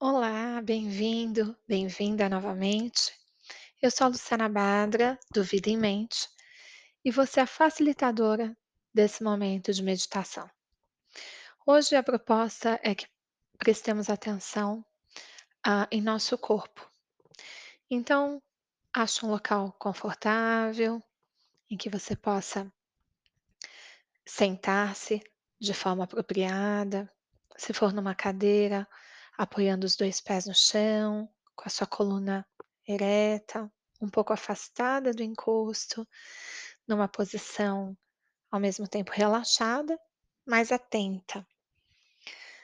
Olá, bem-vindo, bem-vinda novamente. Eu sou a Luciana Badra, do Vida em Mente, e vou ser a facilitadora desse momento de meditação. Hoje a proposta é que prestemos atenção ah, em nosso corpo. Então, ache um local confortável em que você possa sentar-se de forma apropriada. Se for numa cadeira, apoiando os dois pés no chão, com a sua coluna ereta, um pouco afastada do encosto, numa posição ao mesmo tempo relaxada, mas atenta.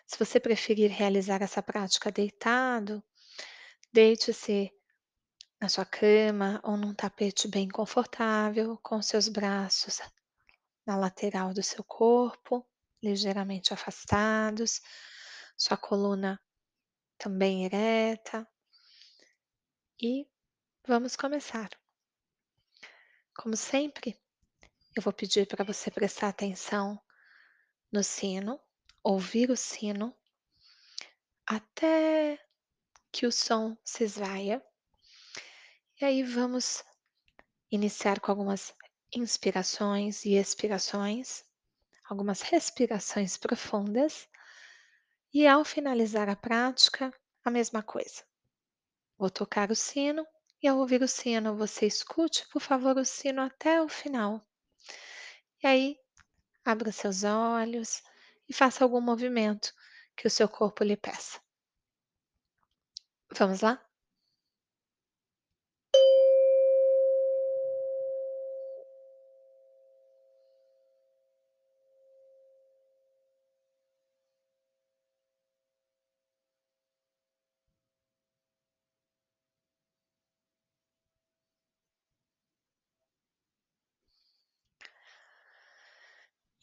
Se você preferir realizar essa prática deitado, deite-se na sua cama ou num tapete bem confortável, com seus braços na lateral do seu corpo, ligeiramente afastados, sua coluna também ereta. E vamos começar. Como sempre, eu vou pedir para você prestar atenção no sino, ouvir o sino até que o som se esvaia. E aí vamos iniciar com algumas inspirações e expirações, algumas respirações profundas. E ao finalizar a prática, a mesma coisa. Vou tocar o sino e ao ouvir o sino, você escute, por favor, o sino até o final. E aí, abra seus olhos e faça algum movimento que o seu corpo lhe peça. Vamos lá?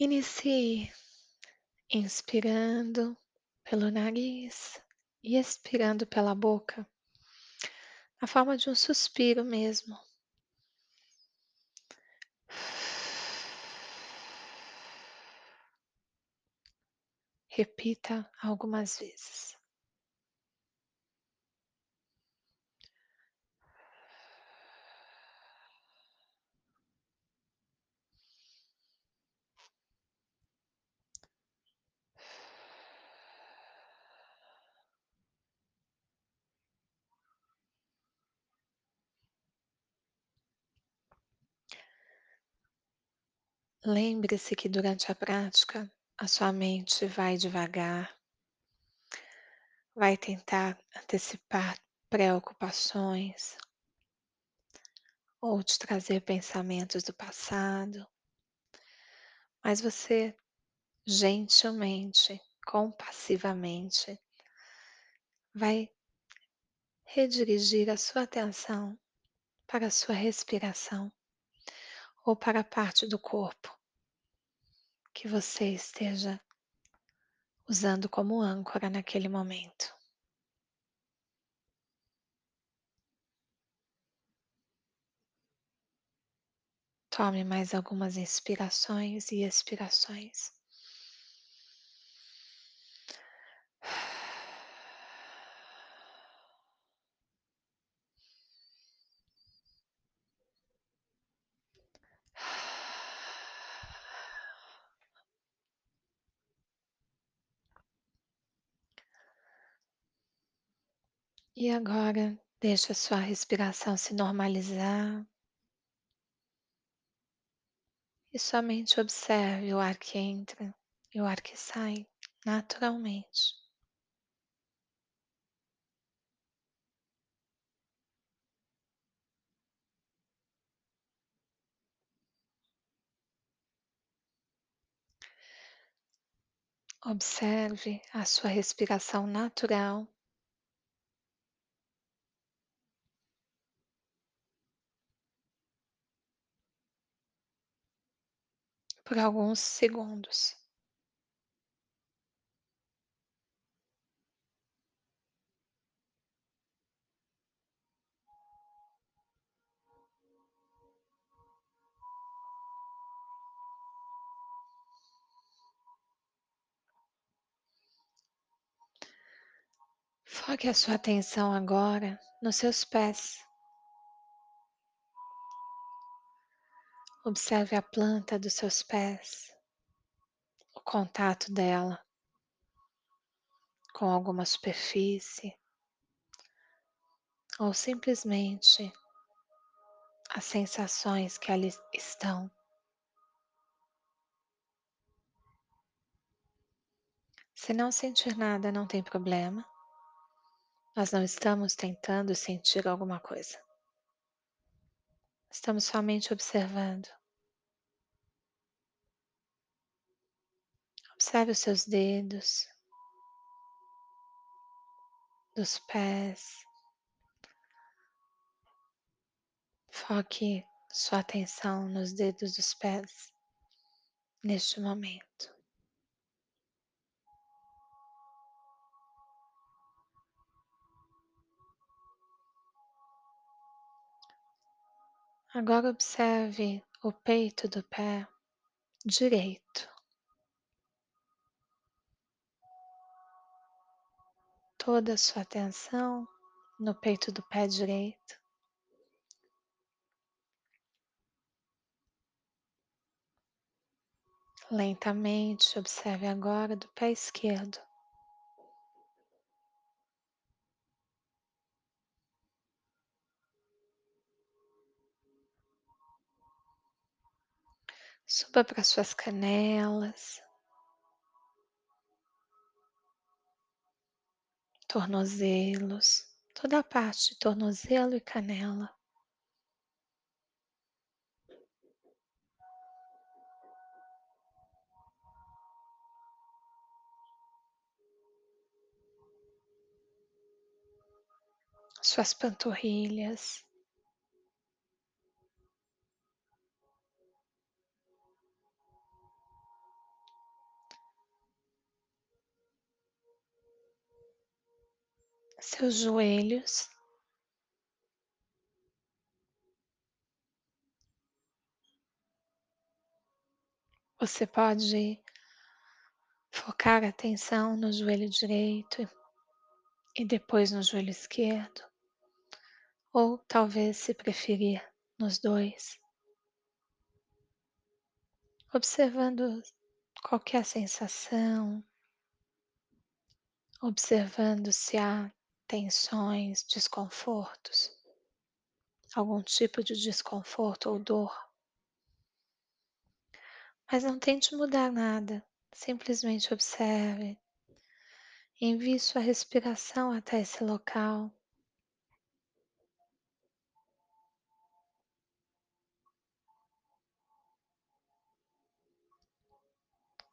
Inicie inspirando pelo nariz e expirando pela boca, na forma de um suspiro mesmo. Repita algumas vezes. Lembre-se que durante a prática a sua mente vai devagar, vai tentar antecipar preocupações ou te trazer pensamentos do passado, mas você gentilmente, compassivamente, vai redirigir a sua atenção para a sua respiração ou para a parte do corpo que você esteja usando como âncora naquele momento. Tome mais algumas inspirações e expirações. E agora, deixa a sua respiração se normalizar. E somente observe o ar que entra e o ar que sai naturalmente. Observe a sua respiração natural. Por alguns segundos. Coloque a sua atenção agora nos seus pés. Observe a planta dos seus pés, o contato dela com alguma superfície ou simplesmente as sensações que ali estão. Se não sentir nada, não tem problema. Nós não estamos tentando sentir alguma coisa. Estamos somente observando. Observe os seus dedos, dos pés. Foque sua atenção nos dedos dos pés neste momento. Agora observe o peito do pé direito. Toda a sua atenção no peito do pé direito. Lentamente observe agora do pé esquerdo. Suba para suas canelas, tornozelos, toda a parte de tornozelo e canela. Suas panturrilhas, seus joelhos, você pode focar a atenção no joelho direito e depois no joelho esquerdo, ou talvez, se preferir, nos dois, observando qualquer sensação, observando se há tensões, desconfortos, algum tipo de desconforto ou dor. Mas não tente mudar nada, simplesmente observe. Envie sua respiração até esse local.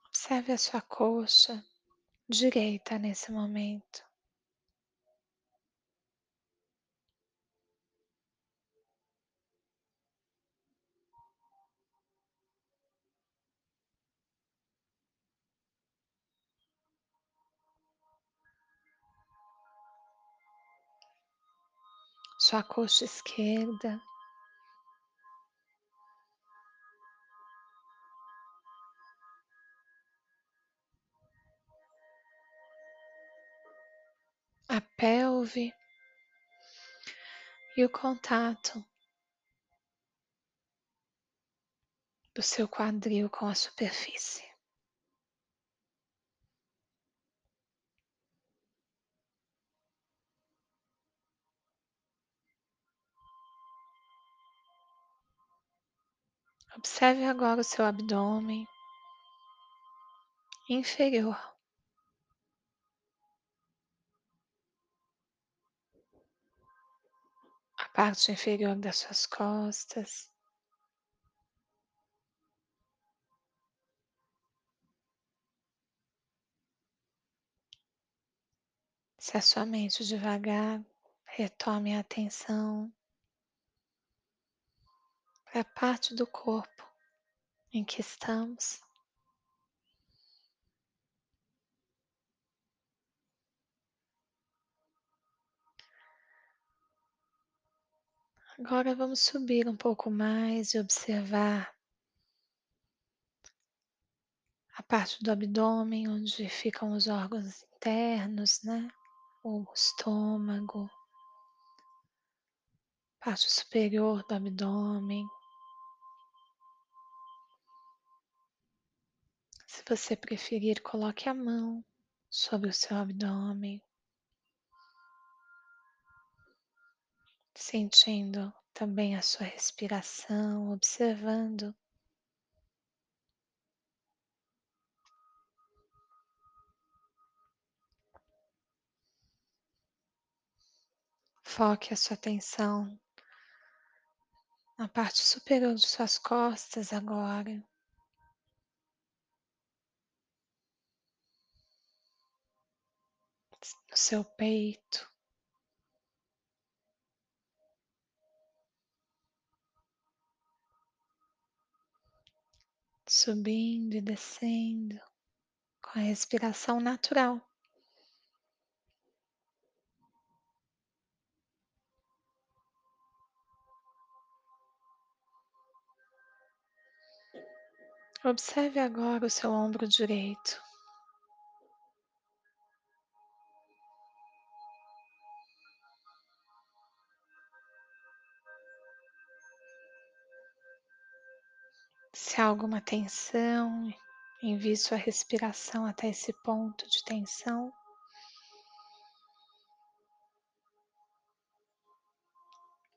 Observe a sua coxa direita nesse momento. Sua coxa esquerda. A pelve e o contato do seu quadril com a superfície. Observe agora o seu abdômen inferior. A parte inferior das suas costas. Se a sua mente devagar retome a atenção para a parte do corpo em que estamos. Agora vamos subir um pouco mais e observar a parte do abdômen onde ficam os órgãos internos, né? o estômago, parte superior do abdômen. Você preferir, coloque a mão sobre o seu abdômen, sentindo também a sua respiração, observando Foque a sua atenção na parte superior de suas costas agora. No seu peito. Subindo e descendo com a respiração natural. Observe agora o seu ombro direito. Se há alguma tensão, envie sua respiração até esse ponto de tensão.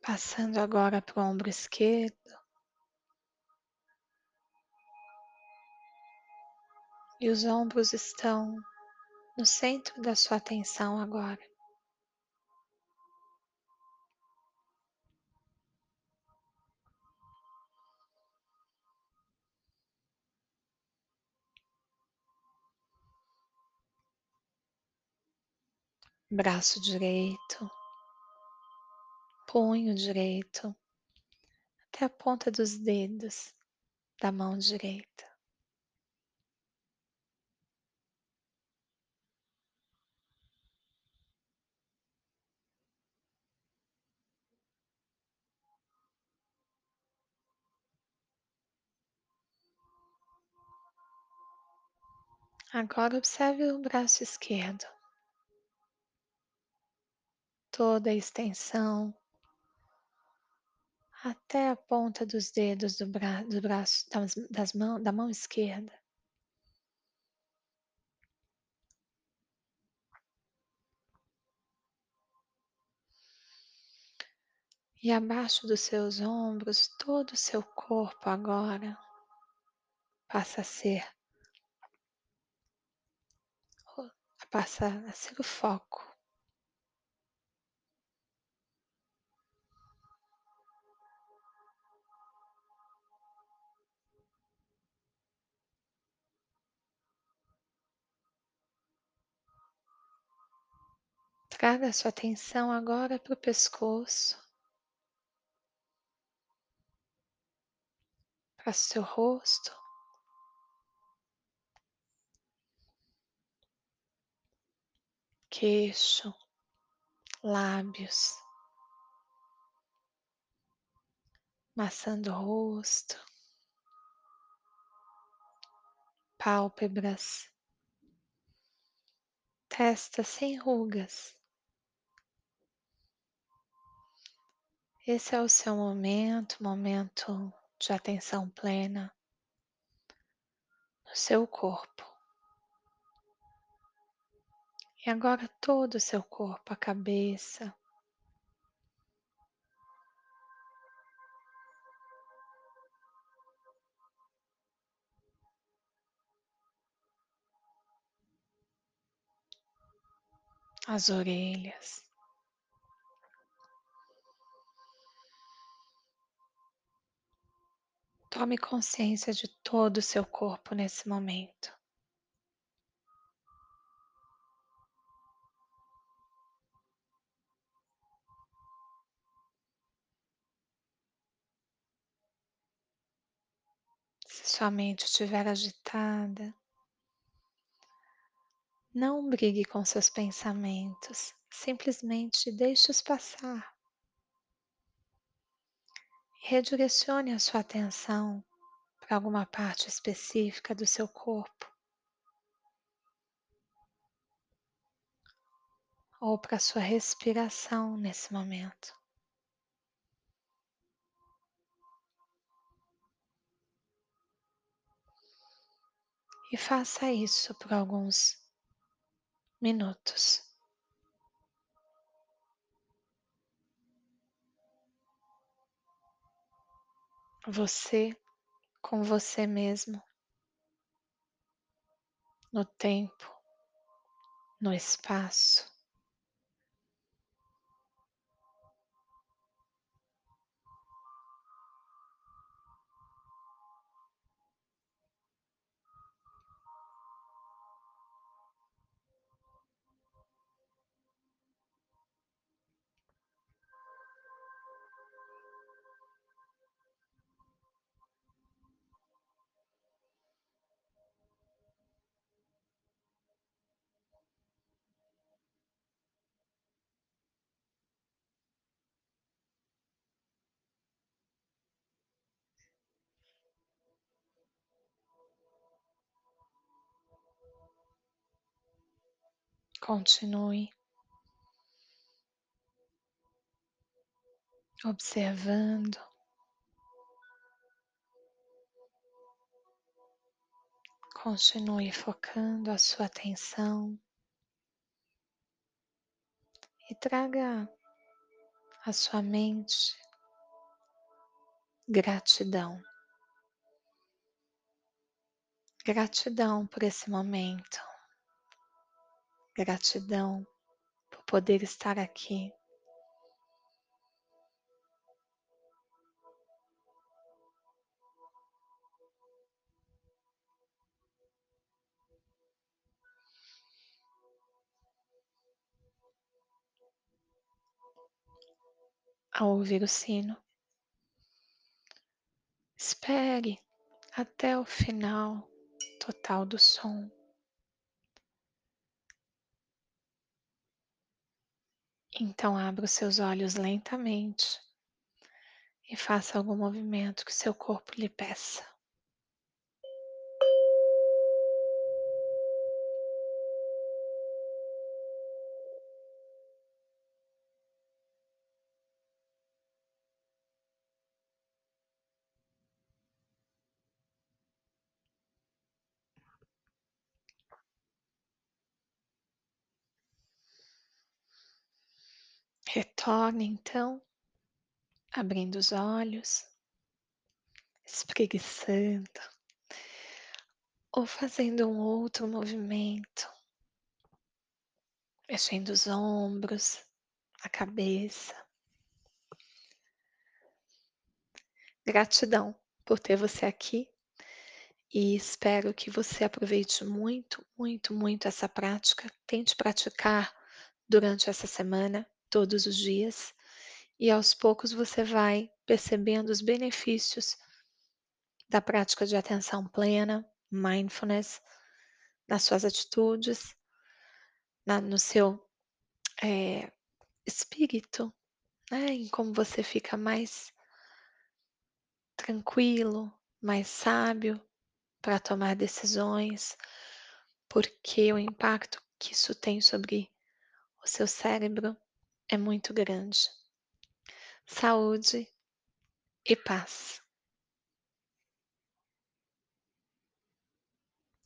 Passando agora para o ombro esquerdo. E os ombros estão no centro da sua atenção agora. Braço direito, punho direito, até a ponta dos dedos da mão direita. Agora observe o braço esquerdo. Toda a extensão até a ponta dos dedos do, bra do braço das, das da mão esquerda. E abaixo dos seus ombros, todo o seu corpo agora passa a ser passa a ser o foco. Traga sua atenção agora para o pescoço, para o seu rosto. queixo, lábios, maçã do rosto, pálpebras, testa sem rugas. Esse é o seu momento, momento de atenção plena no seu corpo. E agora todo o seu corpo, a cabeça, as orelhas. Tome consciência de todo o seu corpo nesse momento. Se sua mente estiver agitada, não brigue com seus pensamentos, simplesmente deixe-os passar. Redirecione a sua atenção para alguma parte específica do seu corpo. ou para sua respiração nesse momento. E faça isso por alguns minutos. Você com você mesmo, no tempo, no espaço. Continue observando, continue focando a sua atenção e traga à sua mente gratidão. Gratidão por esse momento. Gratidão por poder estar aqui. Ao ouvir o sino, espere até o final total do som. Então abra os seus olhos lentamente e faça algum movimento que seu corpo lhe peça. Retorne então, abrindo os olhos, espreguiçando ou fazendo um outro movimento, mexendo os ombros, a cabeça. Gratidão por ter você aqui e espero que você aproveite muito, muito, muito essa prática. Tente praticar durante essa semana, todos os dias, e aos poucos você vai percebendo os benefícios da prática de atenção plena, mindfulness, nas suas atitudes, na, no seu é, espírito, né? Em como você fica mais tranquilo, mais sábio para tomar decisões, porque o impacto que isso tem sobre o seu cérebro é muito grande. Saúde e paz.